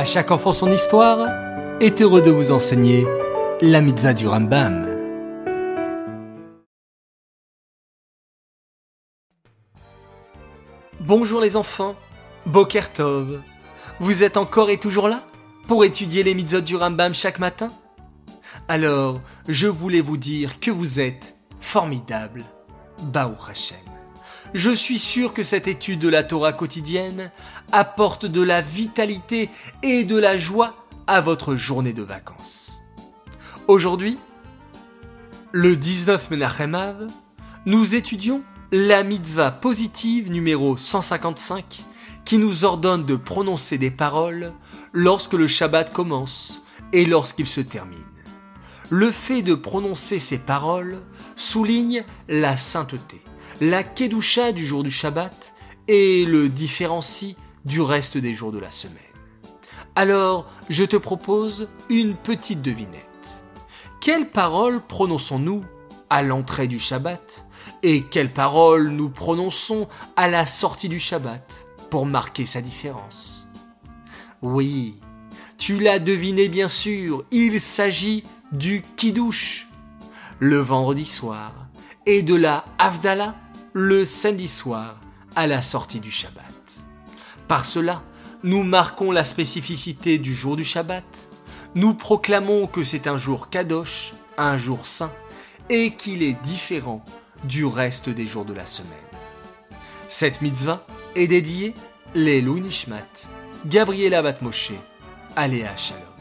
À chaque enfant son histoire est heureux de vous enseigner la mitzvah du Rambam. Bonjour les enfants, Boker Tov. Vous êtes encore et toujours là pour étudier les mitzvot du Rambam chaque matin? Alors, je voulais vous dire que vous êtes formidables. Baou Hashem. Je suis sûr que cette étude de la Torah quotidienne apporte de la vitalité et de la joie à votre journée de vacances. Aujourd'hui, le 19 Menachem Av, nous étudions la mitzvah positive numéro 155 qui nous ordonne de prononcer des paroles lorsque le Shabbat commence et lorsqu'il se termine. Le fait de prononcer ces paroles souligne la sainteté la Kedusha du jour du Shabbat et le différencie du reste des jours de la semaine. Alors, je te propose une petite devinette. Quelles paroles prononçons-nous à l'entrée du Shabbat et quelles paroles nous prononçons à la sortie du Shabbat pour marquer sa différence? Oui, tu l'as deviné bien sûr, il s'agit du Kiddush, le vendredi soir, et de la Havdalah, le samedi soir à la sortie du Shabbat. Par cela, nous marquons la spécificité du jour du Shabbat, nous proclamons que c'est un jour kadosh, un jour saint, et qu'il est différent du reste des jours de la semaine. Cette mitzvah est dédiée les Nishmat, Gabriela Batmoshe, Aléa Shalom.